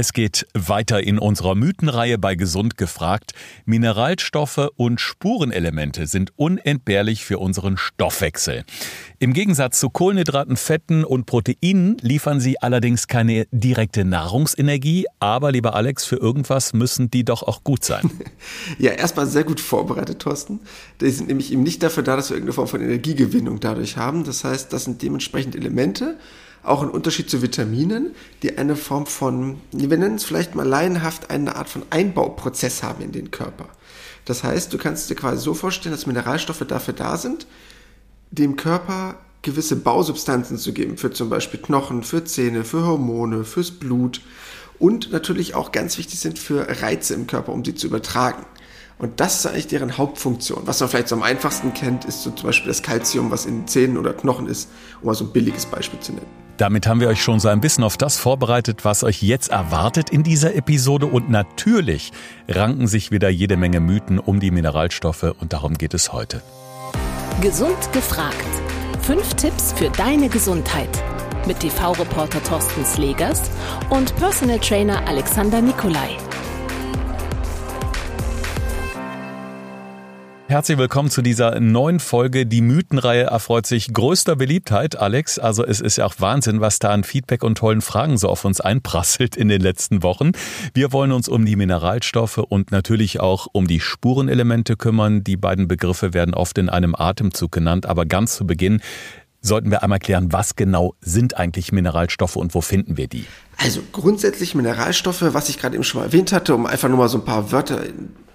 Es geht weiter in unserer Mythenreihe bei Gesund gefragt. Mineralstoffe und Spurenelemente sind unentbehrlich für unseren Stoffwechsel. Im Gegensatz zu Kohlenhydraten, Fetten und Proteinen liefern sie allerdings keine direkte Nahrungsenergie. Aber, lieber Alex, für irgendwas müssen die doch auch gut sein. Ja, erstmal sehr gut vorbereitet, Thorsten. Die sind nämlich eben nicht dafür da, dass wir irgendeine Form von Energiegewinnung dadurch haben. Das heißt, das sind dementsprechend Elemente, auch ein Unterschied zu Vitaminen, die eine Form von, wir nennen es vielleicht mal laienhaft, eine Art von Einbauprozess haben in den Körper. Das heißt, du kannst dir quasi so vorstellen, dass Mineralstoffe dafür da sind, dem Körper gewisse Bausubstanzen zu geben, für zum Beispiel Knochen, für Zähne, für Hormone, fürs Blut und natürlich auch ganz wichtig sind für Reize im Körper, um sie zu übertragen. Und das ist eigentlich deren Hauptfunktion. Was man vielleicht so am einfachsten kennt, ist so zum Beispiel das Kalzium, was in Zähnen oder Knochen ist, um mal so ein billiges Beispiel zu nennen. Damit haben wir euch schon so ein bisschen auf das vorbereitet, was euch jetzt erwartet in dieser Episode. Und natürlich ranken sich wieder jede Menge Mythen um die Mineralstoffe und darum geht es heute. Gesund gefragt. Fünf Tipps für deine Gesundheit. Mit TV-Reporter Thorsten Slegers und Personal Trainer Alexander Nikolai. Herzlich willkommen zu dieser neuen Folge. Die Mythenreihe erfreut sich größter Beliebtheit, Alex. Also es ist ja auch Wahnsinn, was da an Feedback und tollen Fragen so auf uns einprasselt in den letzten Wochen. Wir wollen uns um die Mineralstoffe und natürlich auch um die Spurenelemente kümmern. Die beiden Begriffe werden oft in einem Atemzug genannt, aber ganz zu Beginn sollten wir einmal klären, was genau sind eigentlich Mineralstoffe und wo finden wir die? Also grundsätzlich Mineralstoffe, was ich gerade eben schon mal erwähnt hatte, um einfach nur mal so ein paar Wörter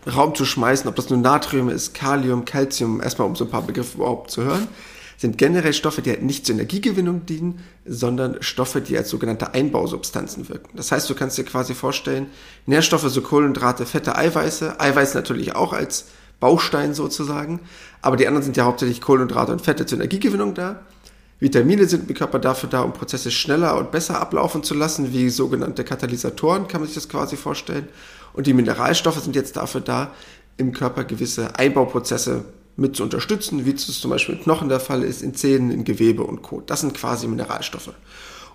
Raum zu schmeißen, ob das nur Natrium ist, Kalium, Calcium, erstmal um so ein paar Begriffe überhaupt zu hören, sind generell Stoffe, die halt nicht zur Energiegewinnung dienen, sondern Stoffe, die als sogenannte Einbausubstanzen wirken. Das heißt, du kannst dir quasi vorstellen, Nährstoffe, so Kohlenhydrate, Fette, Eiweiße, Eiweiß natürlich auch als Baustein sozusagen, aber die anderen sind ja hauptsächlich Kohlenhydrate und Fette zur Energiegewinnung da. Vitamine sind im Körper dafür da, um Prozesse schneller und besser ablaufen zu lassen, wie sogenannte Katalysatoren, kann man sich das quasi vorstellen. Und die Mineralstoffe sind jetzt dafür da, im Körper gewisse Einbauprozesse mit zu unterstützen, wie es zum Beispiel in Knochen der Fall ist, in Zähnen, in Gewebe und Co. Das sind quasi Mineralstoffe.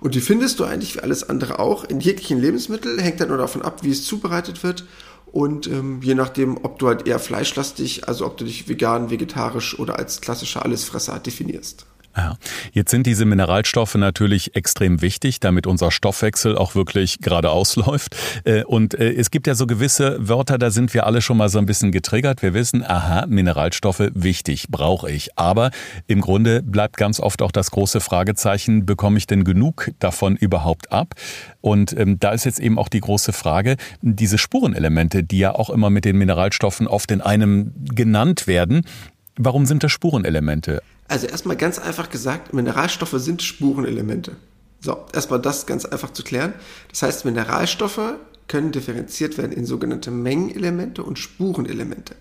Und die findest du eigentlich wie alles andere auch in jeglichen Lebensmitteln, hängt dann nur davon ab, wie es zubereitet wird und ähm, je nachdem, ob du halt eher fleischlastig, also ob du dich vegan, vegetarisch oder als klassischer Allesfresser definierst. Ja. Jetzt sind diese Mineralstoffe natürlich extrem wichtig, damit unser Stoffwechsel auch wirklich geradeaus läuft. Äh, und äh, es gibt ja so gewisse Wörter, da sind wir alle schon mal so ein bisschen getriggert. Wir wissen, aha, Mineralstoffe wichtig, brauche ich. Aber im Grunde bleibt ganz oft auch das große Fragezeichen, bekomme ich denn genug davon überhaupt ab? Und ähm, da ist jetzt eben auch die große Frage, diese Spurenelemente, die ja auch immer mit den Mineralstoffen oft in einem genannt werden, Warum sind das Spurenelemente? Also erstmal ganz einfach gesagt, Mineralstoffe sind Spurenelemente. So, erstmal das ganz einfach zu klären. Das heißt, Mineralstoffe können differenziert werden in sogenannte Mengenelemente und Spurenelemente.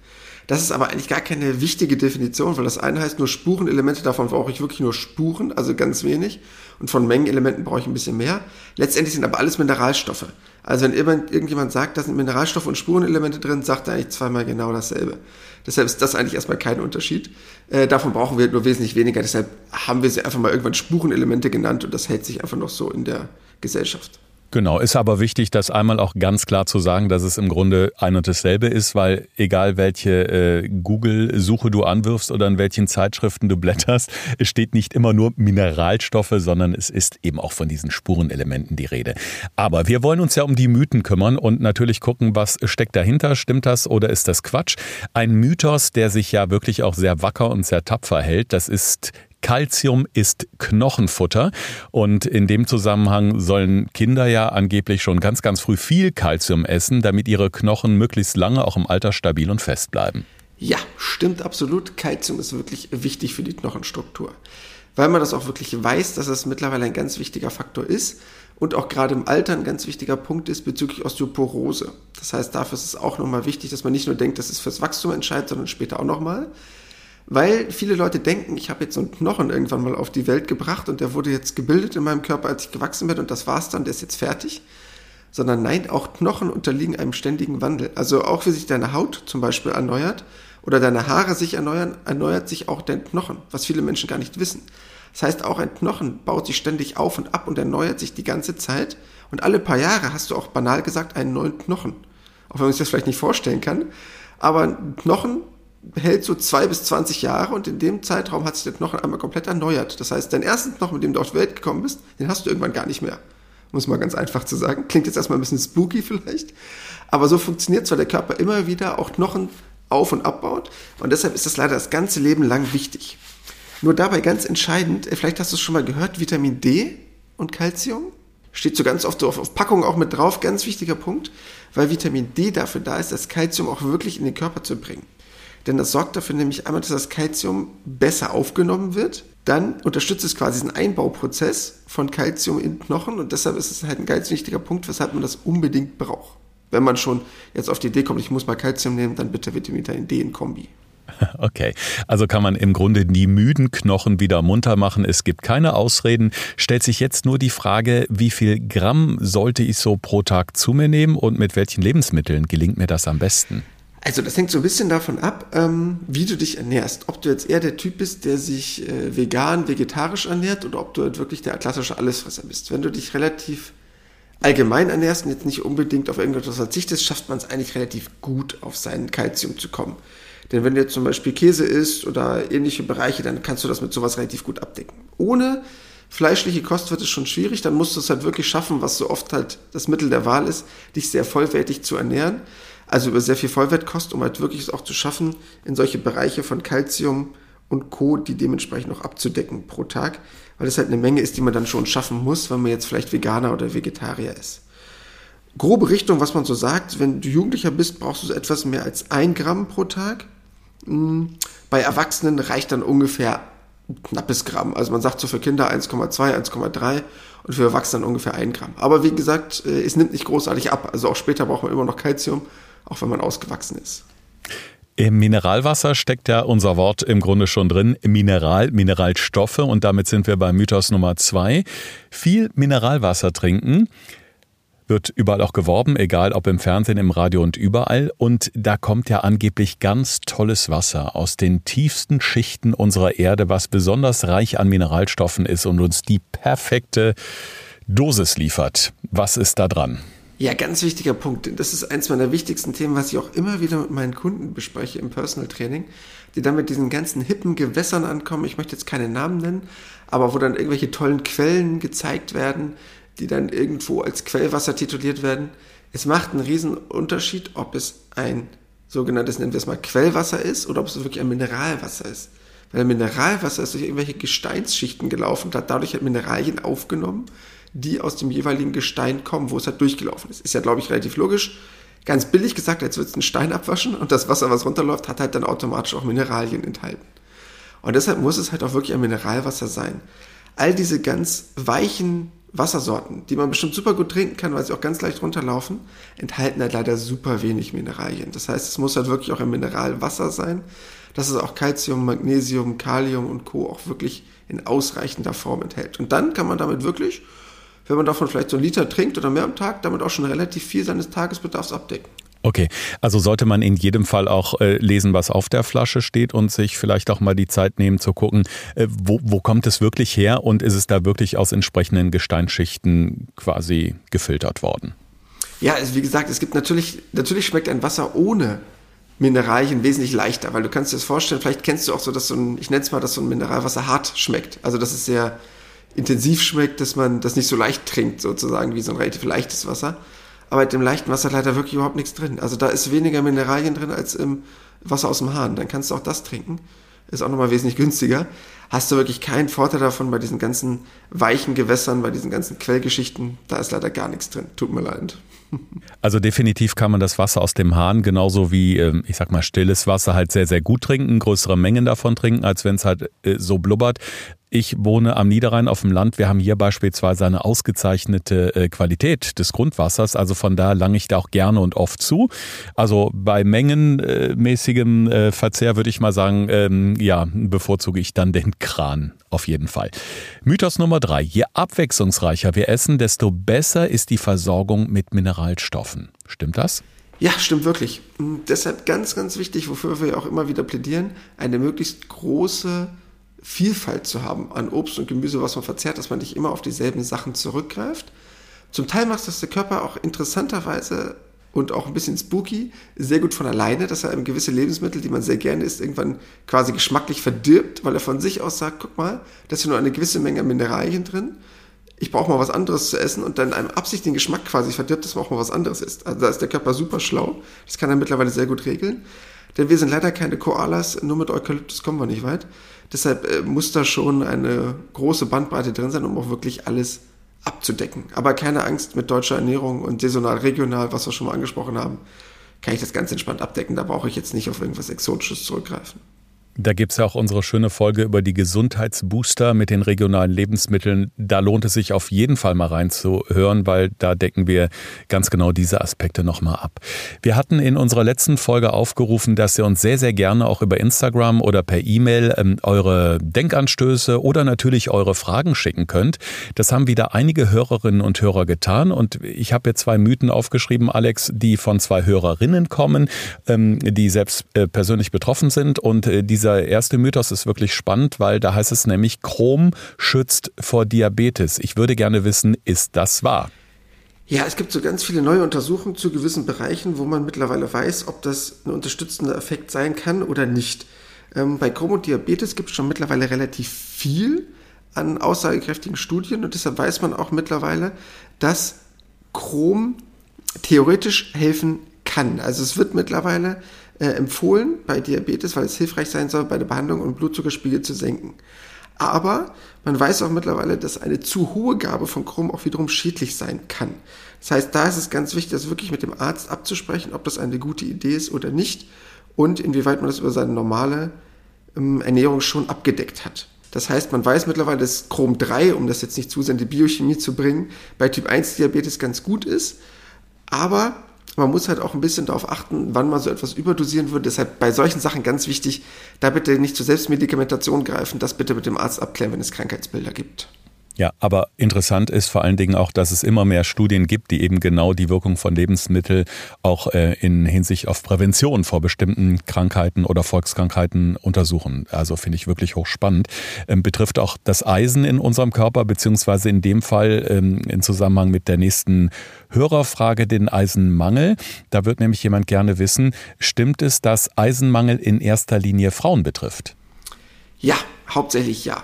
Das ist aber eigentlich gar keine wichtige Definition, weil das eine heißt nur Spurenelemente, davon brauche ich wirklich nur Spuren, also ganz wenig. Und von Mengenelementen brauche ich ein bisschen mehr. Letztendlich sind aber alles Mineralstoffe. Also wenn irgendjemand sagt, da sind Mineralstoffe und Spurenelemente drin, sagt er eigentlich zweimal genau dasselbe. Deshalb ist das eigentlich erstmal kein Unterschied. Äh, davon brauchen wir nur wesentlich weniger. Deshalb haben wir sie einfach mal irgendwann Spurenelemente genannt und das hält sich einfach noch so in der Gesellschaft. Genau, ist aber wichtig, das einmal auch ganz klar zu sagen, dass es im Grunde ein und dasselbe ist, weil egal welche äh, Google-Suche du anwirfst oder in welchen Zeitschriften du blätterst, es steht nicht immer nur Mineralstoffe, sondern es ist eben auch von diesen Spurenelementen die Rede. Aber wir wollen uns ja um die Mythen kümmern und natürlich gucken, was steckt dahinter, stimmt das oder ist das Quatsch? Ein Mythos, der sich ja wirklich auch sehr wacker und sehr tapfer hält, das ist Calcium ist Knochenfutter und in dem Zusammenhang sollen Kinder ja angeblich schon ganz, ganz früh viel Calcium essen, damit ihre Knochen möglichst lange auch im Alter stabil und fest bleiben. Ja, stimmt absolut. Calcium ist wirklich wichtig für die Knochenstruktur. Weil man das auch wirklich weiß, dass es mittlerweile ein ganz wichtiger Faktor ist und auch gerade im Alter ein ganz wichtiger Punkt ist bezüglich Osteoporose. Das heißt, dafür ist es auch nochmal wichtig, dass man nicht nur denkt, dass es fürs Wachstum entscheidet, sondern später auch nochmal. Weil viele Leute denken, ich habe jetzt so einen Knochen irgendwann mal auf die Welt gebracht und der wurde jetzt gebildet in meinem Körper, als ich gewachsen bin und das war's dann, der ist jetzt fertig. Sondern nein, auch Knochen unterliegen einem ständigen Wandel. Also auch wie sich deine Haut zum Beispiel erneuert oder deine Haare sich erneuern, erneuert sich auch dein Knochen, was viele Menschen gar nicht wissen. Das heißt, auch ein Knochen baut sich ständig auf und ab und erneuert sich die ganze Zeit Und alle paar Jahre hast du auch banal gesagt einen neuen Knochen. Auch wenn man sich das vielleicht nicht vorstellen kann. Aber ein Knochen hält so zwei bis zwanzig Jahre und in dem Zeitraum hat sich der Knochen einmal komplett erneuert. Das heißt, dein ersten Knochen, mit dem du auf die Welt gekommen bist, den hast du irgendwann gar nicht mehr. Muss mal ganz einfach zu sagen. Klingt jetzt erstmal ein bisschen spooky vielleicht. Aber so funktioniert zwar der Körper immer wieder auch Knochen auf- und abbaut. Und deshalb ist das leider das ganze Leben lang wichtig. Nur dabei ganz entscheidend, vielleicht hast du es schon mal gehört, Vitamin D und Calcium. Steht so ganz oft auf, auf Packungen auch mit drauf, ganz wichtiger Punkt, weil Vitamin D dafür da ist, das Calcium auch wirklich in den Körper zu bringen. Denn das sorgt dafür nämlich einmal, dass das Calcium besser aufgenommen wird. Dann unterstützt es quasi diesen Einbauprozess von Calcium in Knochen und deshalb ist es halt ein ganz wichtiger Punkt, weshalb man das unbedingt braucht. Wenn man schon jetzt auf die Idee kommt, ich muss mal Calcium nehmen, dann bitte Vitamin D in Kombi. Okay, also kann man im Grunde die müden Knochen wieder munter machen. Es gibt keine Ausreden. Stellt sich jetzt nur die Frage, wie viel Gramm sollte ich so pro Tag zu mir nehmen und mit welchen Lebensmitteln gelingt mir das am besten? Also das hängt so ein bisschen davon ab, ähm, wie du dich ernährst. Ob du jetzt eher der Typ bist, der sich äh, vegan, vegetarisch ernährt oder ob du halt wirklich der klassische Allesfresser bist. Wenn du dich relativ allgemein ernährst und jetzt nicht unbedingt auf irgendetwas verzichtest, schafft man es eigentlich relativ gut, auf sein Kalzium zu kommen. Denn wenn du jetzt zum Beispiel Käse isst oder ähnliche Bereiche, dann kannst du das mit sowas relativ gut abdecken. Ohne fleischliche Kost wird es schon schwierig, dann musst du es halt wirklich schaffen, was so oft halt das Mittel der Wahl ist, dich sehr vollwertig zu ernähren also über sehr viel Vollwertkost, um halt wirklich es auch zu schaffen, in solche Bereiche von Calcium und Co., die dementsprechend noch abzudecken pro Tag, weil das halt eine Menge ist, die man dann schon schaffen muss, wenn man jetzt vielleicht Veganer oder Vegetarier ist. Grobe Richtung, was man so sagt, wenn du Jugendlicher bist, brauchst du so etwas mehr als ein Gramm pro Tag. Hm, bei Erwachsenen reicht dann ungefähr ein knappes Gramm. Also man sagt so für Kinder 1,2, 1,3 und für Erwachsene ungefähr ein Gramm. Aber wie gesagt, äh, es nimmt nicht großartig ab. Also auch später braucht man immer noch Kalzium auch wenn man ausgewachsen ist. Im Mineralwasser steckt ja unser Wort im Grunde schon drin. Mineral, Mineralstoffe. Und damit sind wir bei Mythos Nummer zwei. Viel Mineralwasser trinken wird überall auch geworben, egal ob im Fernsehen, im Radio und überall. Und da kommt ja angeblich ganz tolles Wasser aus den tiefsten Schichten unserer Erde, was besonders reich an Mineralstoffen ist und uns die perfekte Dosis liefert. Was ist da dran? Ja, ganz wichtiger Punkt. Das ist eins meiner wichtigsten Themen, was ich auch immer wieder mit meinen Kunden bespreche im Personal Training, die dann mit diesen ganzen hippen Gewässern ankommen. Ich möchte jetzt keine Namen nennen, aber wo dann irgendwelche tollen Quellen gezeigt werden, die dann irgendwo als Quellwasser tituliert werden. Es macht einen riesen Unterschied, ob es ein sogenanntes, nennen wir es mal, Quellwasser ist oder ob es wirklich ein Mineralwasser ist. Weil Mineralwasser ist durch irgendwelche Gesteinsschichten gelaufen hat dadurch halt Mineralien aufgenommen die aus dem jeweiligen Gestein kommen, wo es halt durchgelaufen ist. Ist ja, glaube ich, relativ logisch. Ganz billig gesagt, als würdest du einen Stein abwaschen und das Wasser, was runterläuft, hat halt dann automatisch auch Mineralien enthalten. Und deshalb muss es halt auch wirklich ein Mineralwasser sein. All diese ganz weichen Wassersorten, die man bestimmt super gut trinken kann, weil sie auch ganz leicht runterlaufen, enthalten halt leider super wenig Mineralien. Das heißt, es muss halt wirklich auch ein Mineralwasser sein, dass es auch Calcium, Magnesium, Kalium und Co. auch wirklich in ausreichender Form enthält. Und dann kann man damit wirklich wenn man davon vielleicht so einen Liter trinkt oder mehr am Tag, damit auch schon relativ viel seines Tagesbedarfs abdecken. Okay, also sollte man in jedem Fall auch äh, lesen, was auf der Flasche steht und sich vielleicht auch mal die Zeit nehmen zu gucken, äh, wo, wo kommt es wirklich her und ist es da wirklich aus entsprechenden Gesteinsschichten quasi gefiltert worden? Ja, also wie gesagt, es gibt natürlich, natürlich schmeckt ein Wasser ohne Mineralien wesentlich leichter, weil du kannst dir das vorstellen, vielleicht kennst du auch so, dass so ein, ich nenne es mal, dass so ein Mineralwasser hart schmeckt. Also das ist sehr, intensiv schmeckt, dass man das nicht so leicht trinkt, sozusagen, wie so ein relativ leichtes Wasser. Aber mit dem leichten Wasser leider wirklich überhaupt nichts drin. Also da ist weniger Mineralien drin als im Wasser aus dem Hahn. Dann kannst du auch das trinken. Ist auch nochmal wesentlich günstiger. Hast du wirklich keinen Vorteil davon bei diesen ganzen weichen Gewässern, bei diesen ganzen Quellgeschichten. Da ist leider gar nichts drin. Tut mir leid. Also definitiv kann man das Wasser aus dem Hahn genauso wie, ähm, ich sag mal, stilles Wasser halt sehr, sehr gut trinken, größere Mengen davon trinken, als wenn es halt äh, so blubbert. Ich wohne am Niederrhein auf dem Land. Wir haben hier beispielsweise eine ausgezeichnete äh, Qualität des Grundwassers. Also von da lange ich da auch gerne und oft zu. Also bei mengenmäßigem äh, Verzehr würde ich mal sagen, ähm, ja, bevorzuge ich dann den Kran auf jeden Fall. Mythos Nummer drei. Je abwechslungsreicher wir essen, desto besser ist die Versorgung mit Mineralstoffen. Stimmt das? Ja, stimmt wirklich. Und deshalb ganz, ganz wichtig, wofür wir auch immer wieder plädieren, eine möglichst große Vielfalt zu haben an Obst und Gemüse, was man verzehrt, dass man nicht immer auf dieselben Sachen zurückgreift. Zum Teil macht das der Körper auch interessanterweise und auch ein bisschen spooky, sehr gut von alleine, dass er gewisse Lebensmittel, die man sehr gerne isst, irgendwann quasi geschmacklich verdirbt, weil er von sich aus sagt, guck mal, da ist ja nur eine gewisse Menge Mineralien drin. Ich brauche mal was anderes zu essen und dann einem Absicht den Geschmack quasi verdirbt, dass man auch mal was anderes isst. Also da ist der Körper super schlau. Das kann er mittlerweile sehr gut regeln. Denn wir sind leider keine Koalas, nur mit Eukalyptus kommen wir nicht weit. Deshalb äh, muss da schon eine große Bandbreite drin sein, um auch wirklich alles abzudecken. Aber keine Angst mit deutscher Ernährung und saisonal, regional, was wir schon mal angesprochen haben, kann ich das ganz entspannt abdecken. Da brauche ich jetzt nicht auf irgendwas Exotisches zurückgreifen. Da gibt es ja auch unsere schöne Folge über die Gesundheitsbooster mit den regionalen Lebensmitteln. Da lohnt es sich auf jeden Fall mal reinzuhören, weil da decken wir ganz genau diese Aspekte nochmal ab. Wir hatten in unserer letzten Folge aufgerufen, dass ihr uns sehr, sehr gerne auch über Instagram oder per E-Mail ähm, eure Denkanstöße oder natürlich eure Fragen schicken könnt. Das haben wieder einige Hörerinnen und Hörer getan und ich habe jetzt zwei Mythen aufgeschrieben, Alex, die von zwei Hörerinnen kommen, ähm, die selbst äh, persönlich betroffen sind und äh, dieser dieser erste Mythos ist wirklich spannend, weil da heißt es nämlich, Chrom schützt vor Diabetes. Ich würde gerne wissen, ist das wahr? Ja, es gibt so ganz viele neue Untersuchungen zu gewissen Bereichen, wo man mittlerweile weiß, ob das ein unterstützender Effekt sein kann oder nicht. Ähm, bei Chrom und Diabetes gibt es schon mittlerweile relativ viel an aussagekräftigen Studien und deshalb weiß man auch mittlerweile, dass Chrom theoretisch helfen kann. Also es wird mittlerweile äh, empfohlen bei Diabetes, weil es hilfreich sein soll, bei der Behandlung und Blutzuckerspiegel zu senken. Aber man weiß auch mittlerweile, dass eine zu hohe Gabe von Chrom auch wiederum schädlich sein kann. Das heißt, da ist es ganz wichtig, das wirklich mit dem Arzt abzusprechen, ob das eine gute Idee ist oder nicht und inwieweit man das über seine normale ähm, Ernährung schon abgedeckt hat. Das heißt, man weiß mittlerweile, dass Chrom 3, um das jetzt nicht zu sehr in die Biochemie zu bringen, bei Typ 1 Diabetes ganz gut ist. Aber man muss halt auch ein bisschen darauf achten, wann man so etwas überdosieren würde. Deshalb bei solchen Sachen ganz wichtig, da bitte nicht zur Selbstmedikamentation greifen, das bitte mit dem Arzt abklären, wenn es Krankheitsbilder gibt. Ja, aber interessant ist vor allen Dingen auch, dass es immer mehr Studien gibt, die eben genau die Wirkung von Lebensmitteln auch äh, in Hinsicht auf Prävention vor bestimmten Krankheiten oder Volkskrankheiten untersuchen. Also finde ich wirklich hochspannend. Ähm, betrifft auch das Eisen in unserem Körper, beziehungsweise in dem Fall ähm, in Zusammenhang mit der nächsten Hörerfrage den Eisenmangel. Da wird nämlich jemand gerne wissen, stimmt es, dass Eisenmangel in erster Linie Frauen betrifft? Ja, hauptsächlich ja.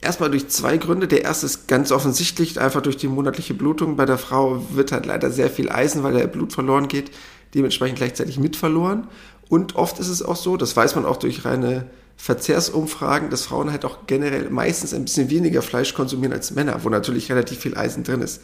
Erstmal durch zwei Gründe. Der erste ist ganz offensichtlich, einfach durch die monatliche Blutung. Bei der Frau wird halt leider sehr viel Eisen, weil der Blut verloren geht, dementsprechend gleichzeitig mit verloren. Und oft ist es auch so, das weiß man auch durch reine Verzehrsumfragen, dass Frauen halt auch generell meistens ein bisschen weniger Fleisch konsumieren als Männer, wo natürlich relativ viel Eisen drin ist.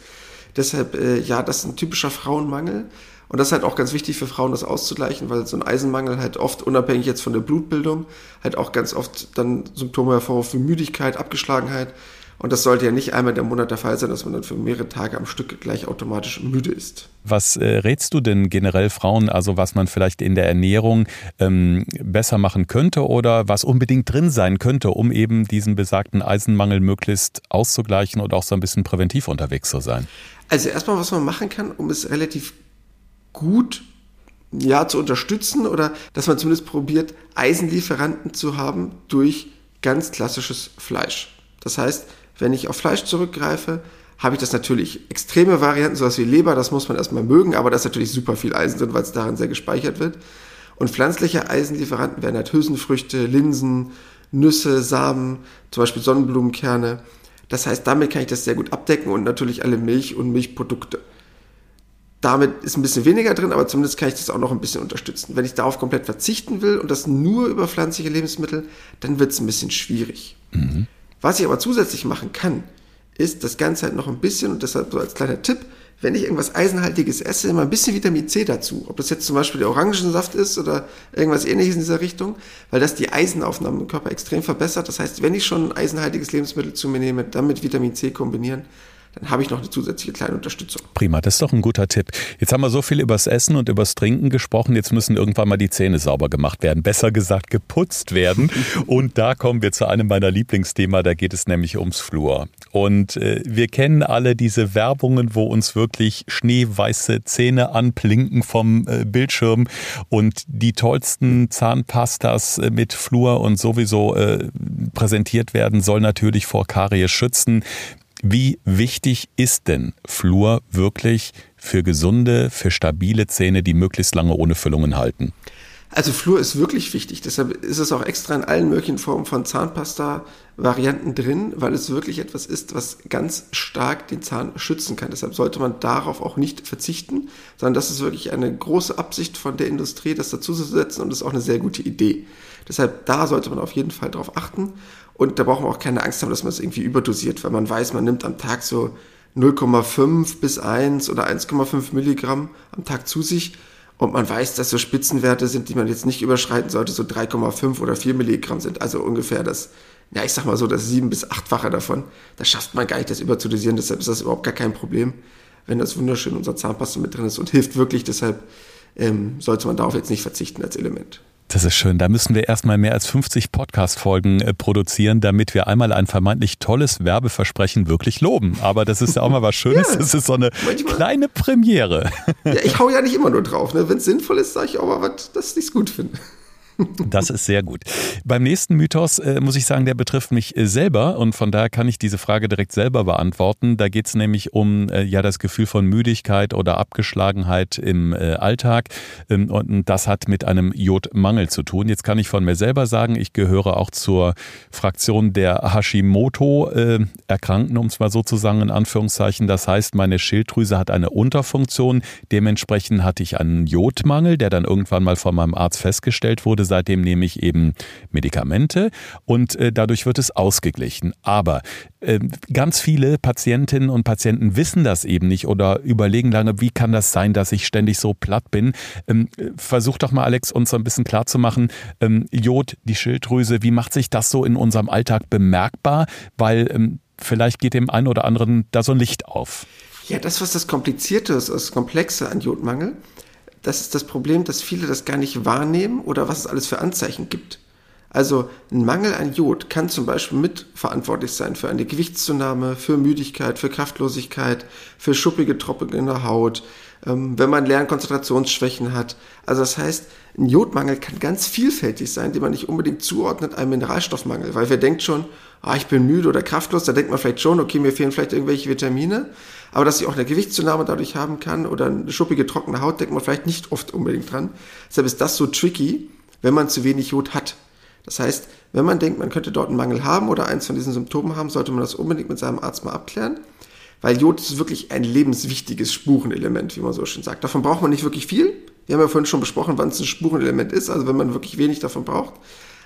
Deshalb, äh, ja, das ist ein typischer Frauenmangel. Und das ist halt auch ganz wichtig für Frauen, das auszugleichen, weil so ein Eisenmangel halt oft, unabhängig jetzt von der Blutbildung, halt auch ganz oft dann Symptome hervorruft wie Müdigkeit, Abgeschlagenheit. Und das sollte ja nicht einmal der Monat der Fall sein, dass man dann für mehrere Tage am Stück gleich automatisch müde ist. Was äh, rätst du denn generell Frauen, also was man vielleicht in der Ernährung ähm, besser machen könnte oder was unbedingt drin sein könnte, um eben diesen besagten Eisenmangel möglichst auszugleichen und auch so ein bisschen präventiv unterwegs zu sein? Also erstmal, was man machen kann, um es relativ gut ja, zu unterstützen oder dass man zumindest probiert, Eisenlieferanten zu haben durch ganz klassisches Fleisch. Das heißt, wenn ich auf Fleisch zurückgreife, habe ich das natürlich extreme Varianten, sowas wie Leber, das muss man erstmal mögen, aber da ist natürlich super viel Eisen drin, weil es darin sehr gespeichert wird. Und pflanzliche Eisenlieferanten wären halt Hülsenfrüchte, Linsen, Nüsse, Samen, zum Beispiel Sonnenblumenkerne. Das heißt, damit kann ich das sehr gut abdecken und natürlich alle Milch und Milchprodukte. Damit ist ein bisschen weniger drin, aber zumindest kann ich das auch noch ein bisschen unterstützen. Wenn ich darauf komplett verzichten will und das nur über pflanzliche Lebensmittel, dann wird es ein bisschen schwierig. Mhm. Was ich aber zusätzlich machen kann, ist das Ganze halt noch ein bisschen, und deshalb so als kleiner Tipp, wenn ich irgendwas Eisenhaltiges esse, immer ein bisschen Vitamin C dazu. Ob das jetzt zum Beispiel der Orangensaft ist oder irgendwas ähnliches in dieser Richtung, weil das die Eisenaufnahme im Körper extrem verbessert. Das heißt, wenn ich schon ein eisenhaltiges Lebensmittel zu mir nehme, dann mit Vitamin C kombinieren, dann habe ich noch eine zusätzliche kleine Unterstützung. Prima, das ist doch ein guter Tipp. Jetzt haben wir so viel übers Essen und übers Trinken gesprochen. Jetzt müssen irgendwann mal die Zähne sauber gemacht werden. Besser gesagt, geputzt werden. und da kommen wir zu einem meiner Lieblingsthema. Da geht es nämlich ums Flur. Und äh, wir kennen alle diese Werbungen, wo uns wirklich schneeweiße Zähne anplinken vom äh, Bildschirm und die tollsten Zahnpastas äh, mit Flur und sowieso äh, präsentiert werden, soll natürlich vor Karies schützen. Wie wichtig ist denn Flur wirklich für gesunde, für stabile Zähne, die möglichst lange ohne Füllungen halten? Also Flur ist wirklich wichtig. Deshalb ist es auch extra in allen möglichen Formen von Zahnpasta-Varianten drin, weil es wirklich etwas ist, was ganz stark den Zahn schützen kann. Deshalb sollte man darauf auch nicht verzichten, sondern das ist wirklich eine große Absicht von der Industrie, das dazuzusetzen und das ist auch eine sehr gute Idee. Deshalb da sollte man auf jeden Fall drauf achten und da braucht man auch keine Angst haben, dass man es irgendwie überdosiert, weil man weiß, man nimmt am Tag so 0,5 bis 1 oder 1,5 Milligramm am Tag zu sich und man weiß, dass so Spitzenwerte sind, die man jetzt nicht überschreiten sollte, so 3,5 oder 4 Milligramm sind. Also ungefähr das, ja, ich sag mal so, das sieben- bis achtfache davon. Da schafft man gar nicht, das überzudosieren. Deshalb ist das überhaupt gar kein Problem, wenn das wunderschön in unserer Zahnpasta mit drin ist und hilft wirklich. Deshalb ähm, sollte man darauf jetzt nicht verzichten als Element. Das ist schön. Da müssen wir erstmal mehr als 50 Podcast-Folgen äh, produzieren, damit wir einmal ein vermeintlich tolles Werbeversprechen wirklich loben. Aber das ist ja auch mal was Schönes. ja, das ist so eine manchmal. kleine Premiere. Ja, ich hau ja nicht immer nur drauf. Ne? Wenn es sinnvoll ist, sage ich auch mal was, das ich gut finde. Das ist sehr gut. Beim nächsten Mythos äh, muss ich sagen, der betrifft mich äh, selber und von daher kann ich diese Frage direkt selber beantworten. Da geht es nämlich um äh, ja das Gefühl von Müdigkeit oder Abgeschlagenheit im äh, Alltag ähm, und das hat mit einem Jodmangel zu tun. Jetzt kann ich von mir selber sagen, ich gehöre auch zur Fraktion der Hashimoto-Erkrankten, um es mal so zu sagen, in Anführungszeichen. Das heißt, meine Schilddrüse hat eine Unterfunktion. Dementsprechend hatte ich einen Jodmangel, der dann irgendwann mal von meinem Arzt festgestellt wurde seitdem nehme ich eben Medikamente und äh, dadurch wird es ausgeglichen. Aber äh, ganz viele Patientinnen und Patienten wissen das eben nicht oder überlegen lange, wie kann das sein, dass ich ständig so platt bin. Ähm, versuch doch mal, Alex, uns so ein bisschen klar zu machen, ähm, Jod, die Schilddrüse, wie macht sich das so in unserem Alltag bemerkbar? Weil ähm, vielleicht geht dem einen oder anderen da so ein Licht auf. Ja, das, was das Komplizierte ist, das Komplexe an Jodmangel, das ist das Problem, dass viele das gar nicht wahrnehmen oder was es alles für Anzeichen gibt. Also ein Mangel an Jod kann zum Beispiel mitverantwortlich sein für eine Gewichtszunahme, für Müdigkeit, für Kraftlosigkeit, für schuppige, trockene Haut, ähm, wenn man Lernkonzentrationsschwächen hat. Also das heißt, ein Jodmangel kann ganz vielfältig sein, den man nicht unbedingt zuordnet einem Mineralstoffmangel, weil wer denkt schon, ah, ich bin müde oder kraftlos, da denkt man vielleicht schon, okay, mir fehlen vielleicht irgendwelche Vitamine, aber dass ich auch eine Gewichtszunahme dadurch haben kann oder eine schuppige, trockene Haut, denkt man vielleicht nicht oft unbedingt dran. Deshalb ist das so tricky, wenn man zu wenig Jod hat. Das heißt, wenn man denkt, man könnte dort einen Mangel haben oder eins von diesen Symptomen haben, sollte man das unbedingt mit seinem Arzt mal abklären, weil Jod ist wirklich ein lebenswichtiges Spurenelement, wie man so schön sagt. Davon braucht man nicht wirklich viel. Wir haben ja vorhin schon besprochen, wann es ein Spurenelement ist, also wenn man wirklich wenig davon braucht.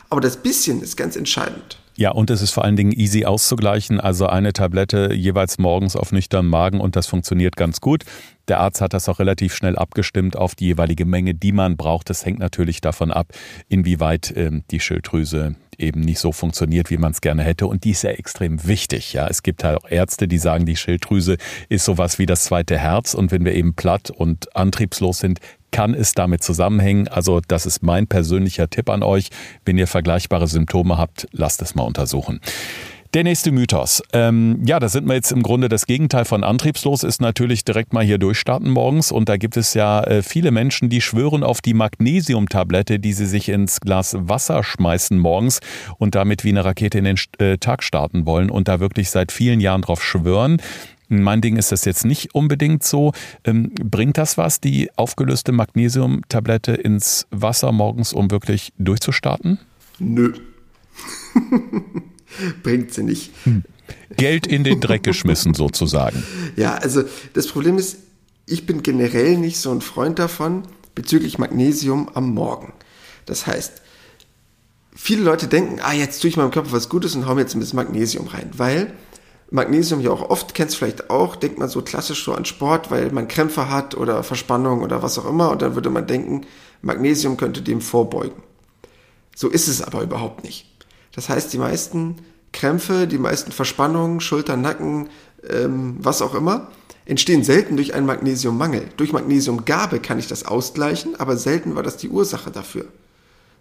Aber das bisschen ist ganz entscheidend. Ja, und es ist vor allen Dingen easy auszugleichen. Also eine Tablette jeweils morgens auf nüchternen Magen und das funktioniert ganz gut. Der Arzt hat das auch relativ schnell abgestimmt auf die jeweilige Menge, die man braucht. Das hängt natürlich davon ab, inwieweit ähm, die Schilddrüse eben nicht so funktioniert, wie man es gerne hätte. Und die ist ja extrem wichtig. Ja, es gibt halt auch Ärzte, die sagen, die Schilddrüse ist sowas wie das zweite Herz. Und wenn wir eben platt und antriebslos sind, kann es damit zusammenhängen. Also das ist mein persönlicher Tipp an euch. Wenn ihr vergleichbare Symptome habt, lasst es mal untersuchen. Der nächste Mythos. Ähm, ja, da sind wir jetzt im Grunde das Gegenteil von antriebslos, ist natürlich direkt mal hier durchstarten morgens. Und da gibt es ja äh, viele Menschen, die schwören auf die Magnesiumtablette, die sie sich ins Glas Wasser schmeißen morgens und damit wie eine Rakete in den äh, Tag starten wollen und da wirklich seit vielen Jahren drauf schwören. Mein Ding ist das jetzt nicht unbedingt so. Ähm, bringt das was, die aufgelöste Magnesiumtablette ins Wasser morgens, um wirklich durchzustarten? Nö. bringt sie nicht. Hm. Geld in den Dreck geschmissen sozusagen. Ja, also das Problem ist, ich bin generell nicht so ein Freund davon bezüglich Magnesium am Morgen. Das heißt, viele Leute denken, ah, jetzt tue ich meinem Körper was Gutes und hau mir jetzt ein bisschen Magnesium rein, weil Magnesium ja auch oft, kennst vielleicht auch, denkt man so klassisch so an Sport, weil man Krämpfe hat oder Verspannung oder was auch immer und dann würde man denken, Magnesium könnte dem vorbeugen. So ist es aber überhaupt nicht. Das heißt, die meisten Krämpfe, die meisten Verspannungen, Schulter, Nacken, ähm, was auch immer, entstehen selten durch einen Magnesiummangel. Durch Magnesiumgabe kann ich das ausgleichen, aber selten war das die Ursache dafür.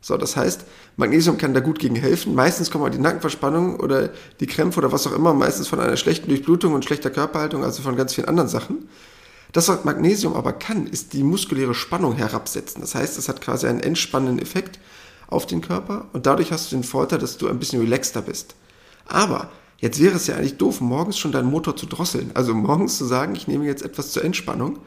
So, das heißt, Magnesium kann da gut gegen helfen. Meistens kommen die Nackenverspannung oder die Krämpfe oder was auch immer, meistens von einer schlechten Durchblutung und schlechter Körperhaltung, also von ganz vielen anderen Sachen. Das, was Magnesium aber kann, ist die muskuläre Spannung herabsetzen. Das heißt, es hat quasi einen entspannenden Effekt auf den Körper und dadurch hast du den Vorteil, dass du ein bisschen relaxter bist. Aber Jetzt wäre es ja eigentlich doof, morgens schon deinen Motor zu drosseln. Also morgens zu sagen, ich nehme jetzt etwas zur Entspannung,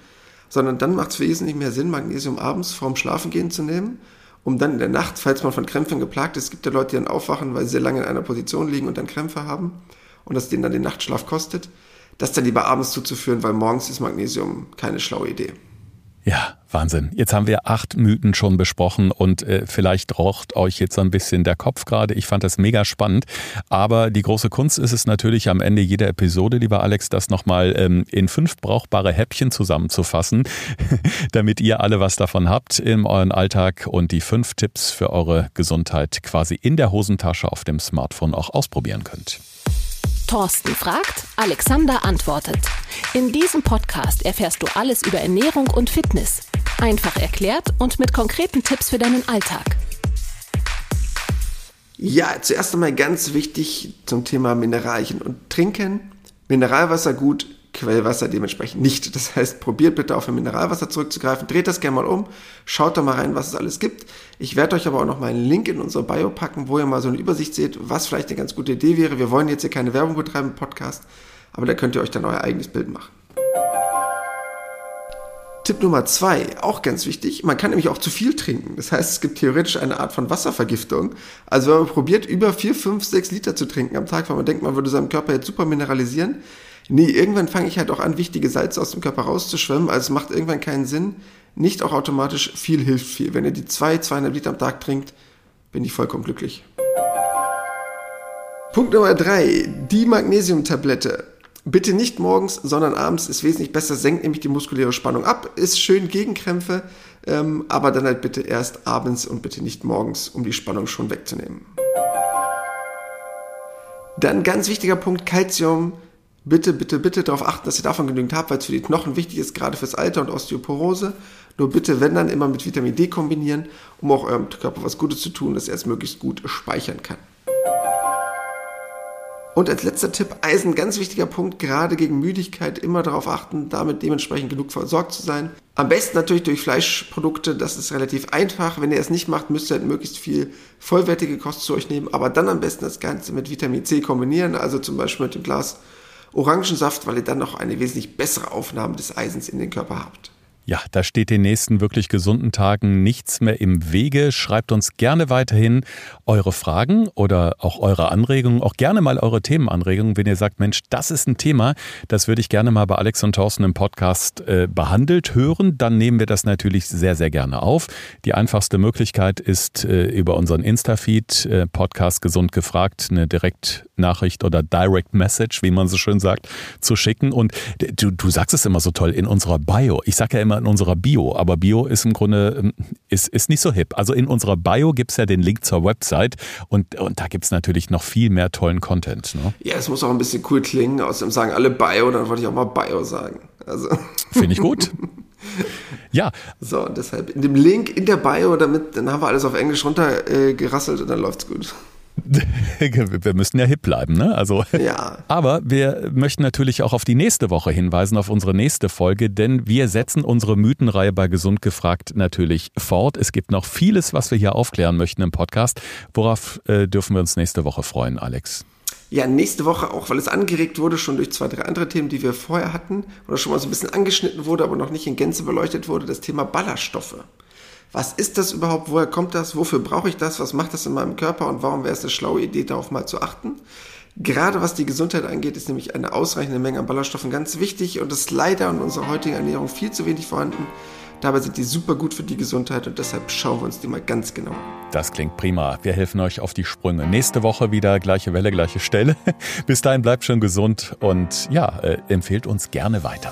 sondern dann macht es wesentlich mehr Sinn, Magnesium abends vorm Schlafengehen zu nehmen, um dann in der Nacht, falls man von Krämpfen geplagt ist, gibt ja Leute, die dann aufwachen, weil sie sehr lange in einer Position liegen und dann Krämpfe haben und das denen dann den Nachtschlaf kostet, das dann lieber abends zuzuführen, weil morgens ist Magnesium keine schlaue Idee. Ja, Wahnsinn. Jetzt haben wir acht Mythen schon besprochen und äh, vielleicht raucht euch jetzt ein bisschen der Kopf gerade. Ich fand das mega spannend. Aber die große Kunst ist es natürlich am Ende jeder Episode, lieber Alex, das nochmal ähm, in fünf brauchbare Häppchen zusammenzufassen, damit ihr alle was davon habt in euren Alltag und die fünf Tipps für eure Gesundheit quasi in der Hosentasche auf dem Smartphone auch ausprobieren könnt. Thorsten fragt, Alexander antwortet. In diesem Podcast erfährst du alles über Ernährung und Fitness. Einfach erklärt und mit konkreten Tipps für deinen Alltag. Ja, zuerst einmal ganz wichtig zum Thema Mineralien und Trinken. Mineralwasser gut, Quellwasser dementsprechend nicht. Das heißt, probiert bitte auf ein Mineralwasser zurückzugreifen, dreht das gerne mal um, schaut da mal rein, was es alles gibt. Ich werde euch aber auch noch mal einen Link in unsere Bio packen, wo ihr mal so eine Übersicht seht, was vielleicht eine ganz gute Idee wäre. Wir wollen jetzt hier keine Werbung betreiben im Podcast, aber da könnt ihr euch dann euer eigenes Bild machen. Tipp Nummer zwei, auch ganz wichtig, man kann nämlich auch zu viel trinken. Das heißt, es gibt theoretisch eine Art von Wasservergiftung. Also wenn man probiert, über 4, 5, 6 Liter zu trinken am Tag, weil man denkt, man würde seinem Körper jetzt super mineralisieren, nee, irgendwann fange ich halt auch an, wichtige Salze aus dem Körper rauszuschwemmen. Also es macht irgendwann keinen Sinn. Nicht auch automatisch, viel hilft viel. Wenn ihr die zwei, zweieinhalb Liter am Tag trinkt, bin ich vollkommen glücklich. Punkt Nummer drei, die Magnesiumtablette. Bitte nicht morgens, sondern abends ist wesentlich besser, senkt nämlich die muskuläre Spannung ab, ist schön gegen Krämpfe, ähm, aber dann halt bitte erst abends und bitte nicht morgens, um die Spannung schon wegzunehmen. Dann ganz wichtiger Punkt, Calcium bitte, bitte, bitte darauf achten, dass ihr davon genügend habt, weil es für die Knochen wichtig ist, gerade fürs Alter und Osteoporose. Nur bitte, wenn dann immer mit Vitamin D kombinieren, um auch eurem Körper was Gutes zu tun, dass er es möglichst gut speichern kann. Und als letzter Tipp, Eisen, ganz wichtiger Punkt, gerade gegen Müdigkeit immer darauf achten, damit dementsprechend genug versorgt zu sein. Am besten natürlich durch Fleischprodukte, das ist relativ einfach. Wenn ihr es nicht macht, müsst ihr halt möglichst viel vollwertige Kost zu euch nehmen, aber dann am besten das Ganze mit Vitamin C kombinieren, also zum Beispiel mit dem Glas Orangensaft, weil ihr dann noch eine wesentlich bessere Aufnahme des Eisens in den Körper habt. Ja, da steht den nächsten wirklich gesunden Tagen nichts mehr im Wege. Schreibt uns gerne weiterhin eure Fragen oder auch eure Anregungen, auch gerne mal eure Themenanregungen, wenn ihr sagt, Mensch, das ist ein Thema, das würde ich gerne mal bei Alex und Thorsten im Podcast äh, behandelt hören. Dann nehmen wir das natürlich sehr, sehr gerne auf. Die einfachste Möglichkeit ist äh, über unseren Insta-Feed, äh, Podcast Gesund gefragt, eine Direktnachricht oder Direct Message, wie man so schön sagt, zu schicken. Und du, du sagst es immer so toll in unserer Bio. Ich sage ja immer, immer in unserer Bio, aber Bio ist im Grunde ähm, ist, ist nicht so hip. Also in unserer Bio gibt es ja den Link zur Website und, und da gibt es natürlich noch viel mehr tollen Content. Ne? Ja, es muss auch ein bisschen cool klingen. Außerdem sagen alle Bio, dann wollte ich auch mal Bio sagen. Also. Finde ich gut. Ja. So, deshalb in dem Link in der Bio, damit, dann haben wir alles auf Englisch runtergerasselt äh, und dann läuft's gut. wir müssen ja hip bleiben, ne? Also, ja. Aber wir möchten natürlich auch auf die nächste Woche hinweisen, auf unsere nächste Folge, denn wir setzen unsere Mythenreihe bei Gesund gefragt natürlich fort. Es gibt noch vieles, was wir hier aufklären möchten im Podcast. Worauf äh, dürfen wir uns nächste Woche freuen, Alex? Ja, nächste Woche auch, weil es angeregt wurde, schon durch zwei, drei andere Themen, die wir vorher hatten, oder schon mal so ein bisschen angeschnitten wurde, aber noch nicht in Gänze beleuchtet wurde, das Thema Ballaststoffe was ist das überhaupt, woher kommt das, wofür brauche ich das, was macht das in meinem Körper und warum wäre es eine schlaue Idee, darauf mal zu achten. Gerade was die Gesundheit angeht, ist nämlich eine ausreichende Menge an Ballaststoffen ganz wichtig und ist leider in unserer heutigen Ernährung viel zu wenig vorhanden. Dabei sind die super gut für die Gesundheit und deshalb schauen wir uns die mal ganz genau an. Das klingt prima. Wir helfen euch auf die Sprünge. Nächste Woche wieder gleiche Welle, gleiche Stelle. Bis dahin bleibt schon gesund und ja, äh, empfehlt uns gerne weiter.